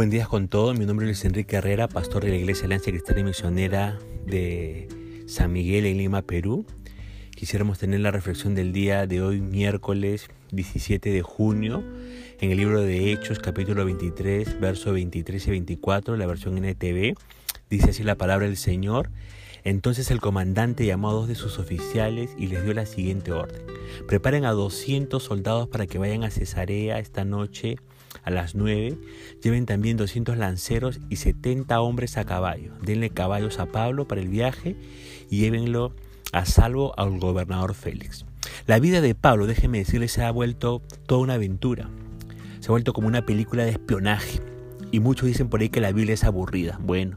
Buen día con todos. Mi nombre es Luis Enrique Herrera, pastor de la Iglesia Alianza Cristiana y Misionera de San Miguel en Lima, Perú. Quisiéramos tener la reflexión del día de hoy, miércoles 17 de junio, en el libro de Hechos, capítulo 23, versos 23 y 24, la versión NTV. Dice así la palabra del Señor. Entonces el comandante llamó a dos de sus oficiales y les dio la siguiente orden. Preparen a 200 soldados para que vayan a Cesarea esta noche a las 9. Lleven también 200 lanceros y 70 hombres a caballo. Denle caballos a Pablo para el viaje y llévenlo a salvo al gobernador Félix. La vida de Pablo, déjenme decirles, se ha vuelto toda una aventura. Se ha vuelto como una película de espionaje. Y muchos dicen por ahí que la Biblia es aburrida. Bueno,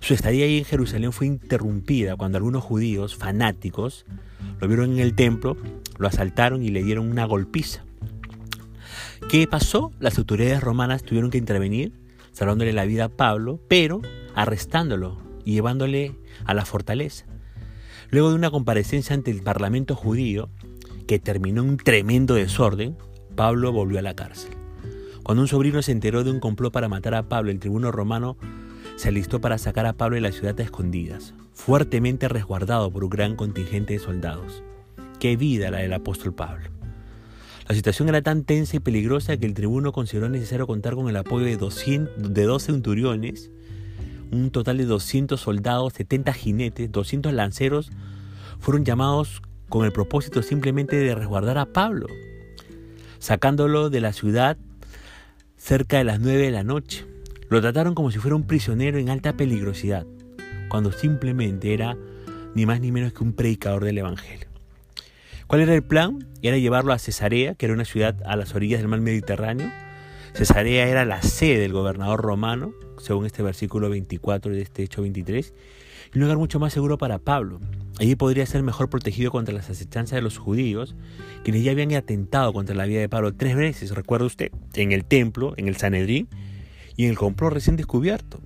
su estadía ahí en Jerusalén fue interrumpida cuando algunos judíos fanáticos lo vieron en el templo, lo asaltaron y le dieron una golpiza. ¿Qué pasó? Las autoridades romanas tuvieron que intervenir, salvándole la vida a Pablo, pero arrestándolo y llevándole a la fortaleza. Luego de una comparecencia ante el parlamento judío, que terminó en un tremendo desorden, Pablo volvió a la cárcel. Cuando un sobrino se enteró de un complot para matar a Pablo, el tribuno romano se alistó para sacar a Pablo de la ciudad a escondidas, fuertemente resguardado por un gran contingente de soldados. Qué vida la del apóstol Pablo. La situación era tan tensa y peligrosa que el tribuno consideró necesario contar con el apoyo de, 200, de 12 centuriones, un total de 200 soldados, 70 jinetes, 200 lanceros, fueron llamados con el propósito simplemente de resguardar a Pablo, sacándolo de la ciudad cerca de las 9 de la noche. Lo trataron como si fuera un prisionero en alta peligrosidad, cuando simplemente era ni más ni menos que un predicador del Evangelio. ¿Cuál era el plan? Era llevarlo a Cesarea, que era una ciudad a las orillas del mar Mediterráneo. Cesarea era la sede del gobernador romano, según este versículo 24 de este hecho 23, y un lugar mucho más seguro para Pablo. Allí podría ser mejor protegido contra las acechanzas de los judíos, quienes ya habían atentado contra la vida de Pablo tres veces, recuerda usted, en el templo, en el Sanedrín y en el complot recién descubierto.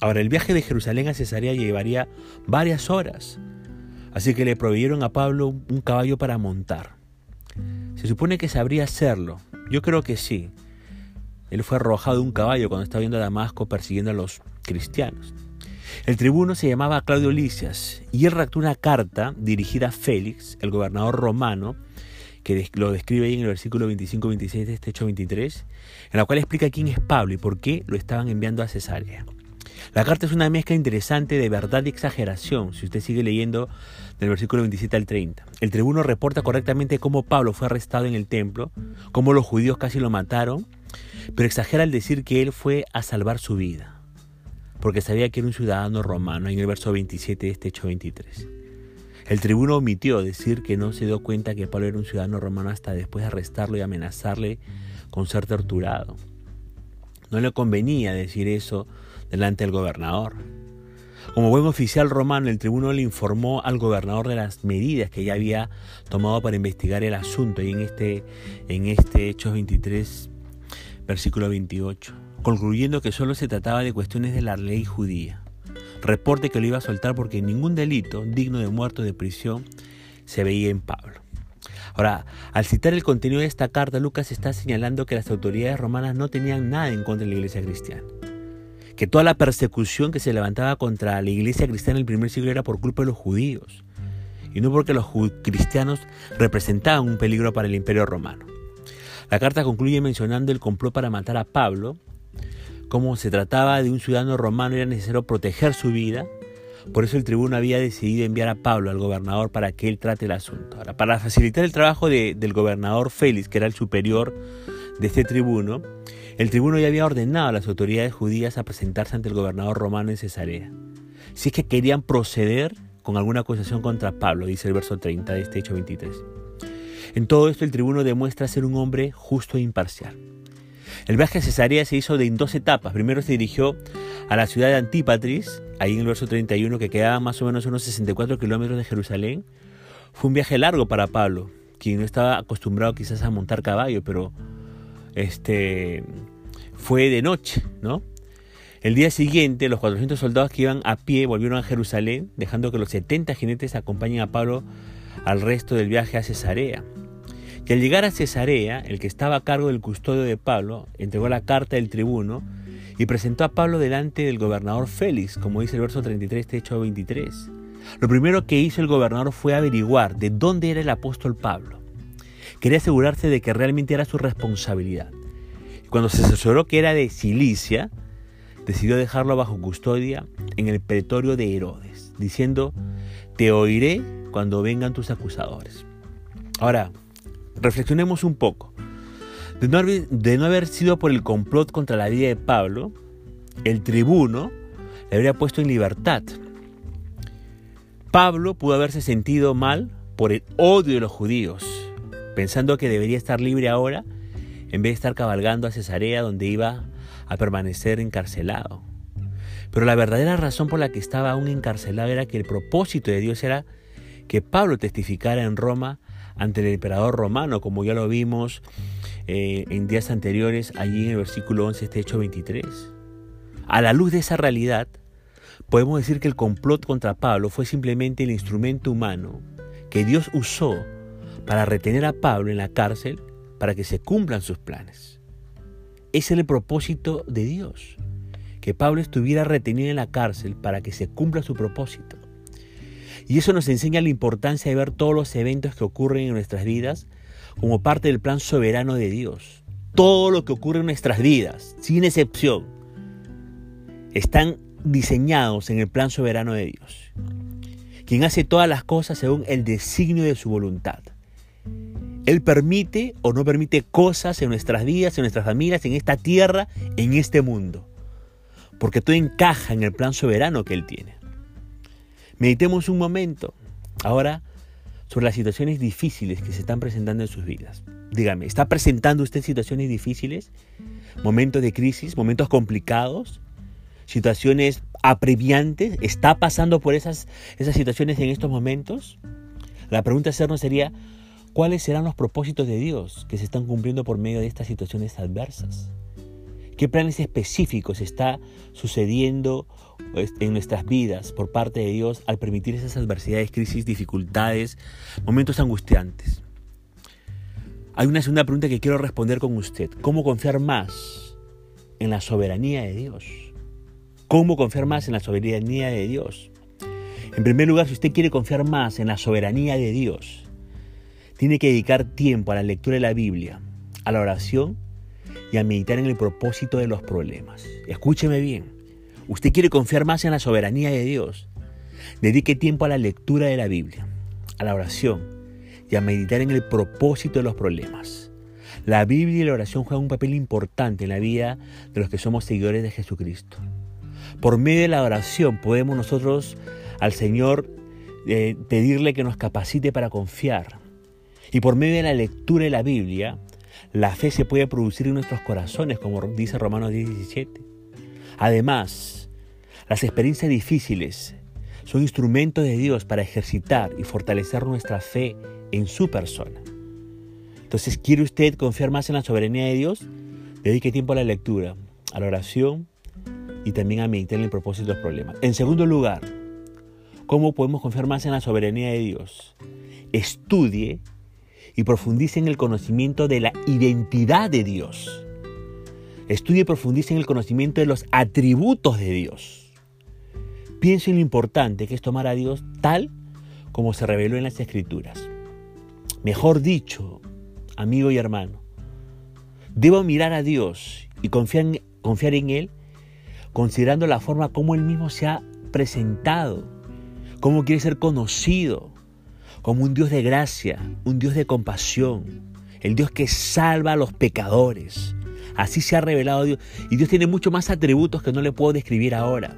Ahora, el viaje de Jerusalén a Cesarea llevaría varias horas, así que le proveyeron a Pablo un caballo para montar. Se supone que sabría hacerlo, yo creo que sí. Él fue arrojado de un caballo cuando estaba viendo a Damasco persiguiendo a los cristianos. El tribuno se llamaba Claudio Licias y él redactó una carta dirigida a Félix, el gobernador romano, que lo describe ahí en el versículo 25-26 de este hecho 23, en la cual explica quién es Pablo y por qué lo estaban enviando a Cesarea. La carta es una mezcla interesante de verdad y exageración, si usted sigue leyendo del versículo 27 al 30. El tribuno reporta correctamente cómo Pablo fue arrestado en el templo, cómo los judíos casi lo mataron, pero exagera al decir que él fue a salvar su vida, porque sabía que era un ciudadano romano, en el verso 27 de este hecho 23. El tribuno omitió decir que no se dio cuenta que Pablo era un ciudadano romano hasta después de arrestarlo y amenazarle con ser torturado. No le convenía decir eso delante del gobernador. Como buen oficial romano, el tribuno le informó al gobernador de las medidas que ya había tomado para investigar el asunto y en este, en este Hechos 23, versículo 28, concluyendo que solo se trataba de cuestiones de la ley judía reporte que lo iba a soltar porque ningún delito digno de muerte o de prisión se veía en Pablo. Ahora, al citar el contenido de esta carta, Lucas está señalando que las autoridades romanas no tenían nada en contra de la iglesia cristiana. Que toda la persecución que se levantaba contra la iglesia cristiana en el primer siglo era por culpa de los judíos, y no porque los cristianos representaban un peligro para el imperio romano. La carta concluye mencionando el complot para matar a Pablo como se trataba de un ciudadano romano, era necesario proteger su vida. Por eso el tribuno había decidido enviar a Pablo al gobernador para que él trate el asunto. Ahora, para facilitar el trabajo del gobernador Félix, que era el superior de este tribuno, el tribuno ya había ordenado a las autoridades judías a presentarse ante el gobernador romano en Cesarea. Si es que querían proceder con alguna acusación contra Pablo, dice el verso 30 de este hecho 23. En todo esto el tribuno demuestra ser un hombre justo e imparcial. El viaje a Cesarea se hizo en dos etapas. Primero se dirigió a la ciudad de Antípatris, ahí en el verso 31, que quedaba más o menos unos 64 kilómetros de Jerusalén. Fue un viaje largo para Pablo, quien no estaba acostumbrado quizás a montar caballo, pero este, fue de noche, ¿no? El día siguiente, los 400 soldados que iban a pie volvieron a Jerusalén, dejando que los 70 jinetes acompañen a Pablo al resto del viaje a Cesarea. que al llegar a Cesarea, el que estaba a cargo del custodio de Pablo, entregó la carta del tribuno y presentó a Pablo delante del gobernador Félix, como dice el verso 33 de Hecho 23. Lo primero que hizo el gobernador fue averiguar de dónde era el apóstol Pablo. Quería asegurarse de que realmente era su responsabilidad. Cuando se asesoró que era de Cilicia, decidió dejarlo bajo custodia en el pretorio de Herodes, diciendo, te oiré cuando vengan tus acusadores. Ahora, reflexionemos un poco. De no, haber, de no haber sido por el complot contra la vida de Pablo, el tribuno le habría puesto en libertad. Pablo pudo haberse sentido mal por el odio de los judíos, pensando que debería estar libre ahora en vez de estar cabalgando a Cesarea donde iba a permanecer encarcelado. Pero la verdadera razón por la que estaba aún encarcelado era que el propósito de Dios era que Pablo testificara en Roma ante el emperador romano, como ya lo vimos eh, en días anteriores, allí en el versículo 11, este hecho 23. A la luz de esa realidad, podemos decir que el complot contra Pablo fue simplemente el instrumento humano que Dios usó para retener a Pablo en la cárcel para que se cumplan sus planes. Ese es el propósito de Dios, que Pablo estuviera retenido en la cárcel para que se cumpla su propósito. Y eso nos enseña la importancia de ver todos los eventos que ocurren en nuestras vidas como parte del plan soberano de Dios. Todo lo que ocurre en nuestras vidas, sin excepción, están diseñados en el plan soberano de Dios, quien hace todas las cosas según el designio de su voluntad. Él permite o no permite cosas en nuestras vidas, en nuestras familias, en esta tierra, en este mundo, porque todo encaja en el plan soberano que Él tiene. Meditemos un momento ahora sobre las situaciones difíciles que se están presentando en sus vidas. Dígame, ¿está presentando usted situaciones difíciles? ¿Momentos de crisis? ¿Momentos complicados? ¿Situaciones apremiantes? ¿Está pasando por esas, esas situaciones en estos momentos? La pregunta a hacernos sería, ¿cuáles serán los propósitos de Dios que se están cumpliendo por medio de estas situaciones adversas? ¿Qué planes específicos está sucediendo pues, en nuestras vidas por parte de Dios al permitir esas adversidades, crisis, dificultades, momentos angustiantes? Hay una segunda pregunta que quiero responder con usted. ¿Cómo confiar más en la soberanía de Dios? ¿Cómo confiar más en la soberanía de Dios? En primer lugar, si usted quiere confiar más en la soberanía de Dios, tiene que dedicar tiempo a la lectura de la Biblia, a la oración y a meditar en el propósito de los problemas. Escúcheme bien. Usted quiere confiar más en la soberanía de Dios. Dedique tiempo a la lectura de la Biblia, a la oración y a meditar en el propósito de los problemas. La Biblia y la oración juegan un papel importante en la vida de los que somos seguidores de Jesucristo. Por medio de la oración podemos nosotros al Señor eh, pedirle que nos capacite para confiar. Y por medio de la lectura de la Biblia la fe se puede producir en nuestros corazones, como dice Romanos 17. Además, las experiencias difíciles son instrumentos de Dios para ejercitar y fortalecer nuestra fe en su persona. Entonces, ¿quiere usted confiar más en la soberanía de Dios? Dedique tiempo a la lectura, a la oración y también a meditar en el propósito de los problemas. En segundo lugar, ¿cómo podemos confiar más en la soberanía de Dios? Estudie y profundice en el conocimiento de la identidad de Dios. Estudie y profundice en el conocimiento de los atributos de Dios. Piense en lo importante que es tomar a Dios tal como se reveló en las Escrituras. Mejor dicho, amigo y hermano, debo mirar a Dios y confiar en, confiar en Él considerando la forma como Él mismo se ha presentado, cómo quiere ser conocido, como un Dios de gracia, un Dios de compasión, el Dios que salva a los pecadores. Así se ha revelado Dios. Y Dios tiene muchos más atributos que no le puedo describir ahora.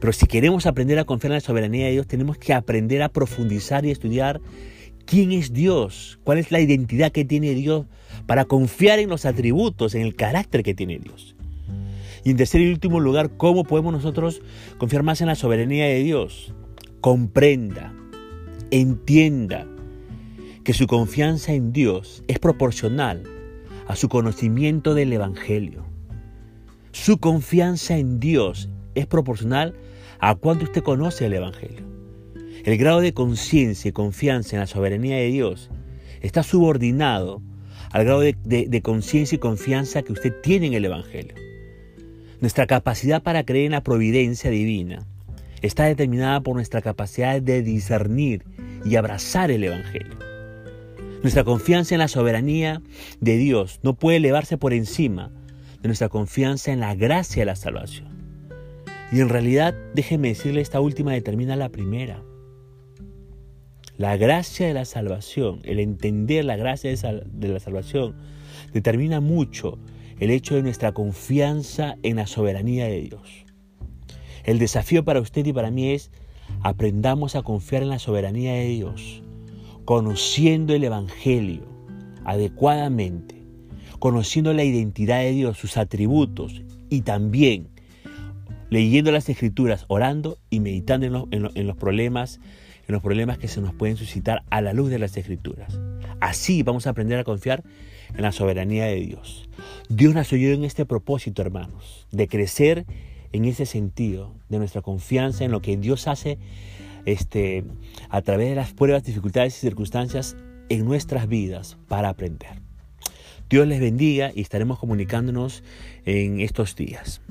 Pero si queremos aprender a confiar en la soberanía de Dios, tenemos que aprender a profundizar y estudiar quién es Dios, cuál es la identidad que tiene Dios, para confiar en los atributos, en el carácter que tiene Dios. Y en tercer y último lugar, ¿cómo podemos nosotros confiar más en la soberanía de Dios? Comprenda, entienda que su confianza en Dios es proporcional a su conocimiento del Evangelio. Su confianza en Dios es proporcional a cuánto usted conoce el Evangelio. El grado de conciencia y confianza en la soberanía de Dios está subordinado al grado de, de conciencia y confianza que usted tiene en el Evangelio. Nuestra capacidad para creer en la providencia divina está determinada por nuestra capacidad de discernir y abrazar el Evangelio. Nuestra confianza en la soberanía de Dios no puede elevarse por encima de nuestra confianza en la gracia de la salvación. Y en realidad, déjeme decirle, esta última determina la primera. La gracia de la salvación, el entender la gracia de la salvación, determina mucho el hecho de nuestra confianza en la soberanía de Dios. El desafío para usted y para mí es aprendamos a confiar en la soberanía de Dios, conociendo el Evangelio adecuadamente, conociendo la identidad de Dios, sus atributos y también leyendo las escrituras, orando y meditando en los, problemas, en los problemas que se nos pueden suscitar a la luz de las escrituras. Así vamos a aprender a confiar en la soberanía de Dios. Dios nos ayudó en este propósito, hermanos, de crecer en ese sentido, de nuestra confianza en lo que Dios hace este, a través de las pruebas, dificultades y circunstancias en nuestras vidas para aprender. Dios les bendiga y estaremos comunicándonos en estos días.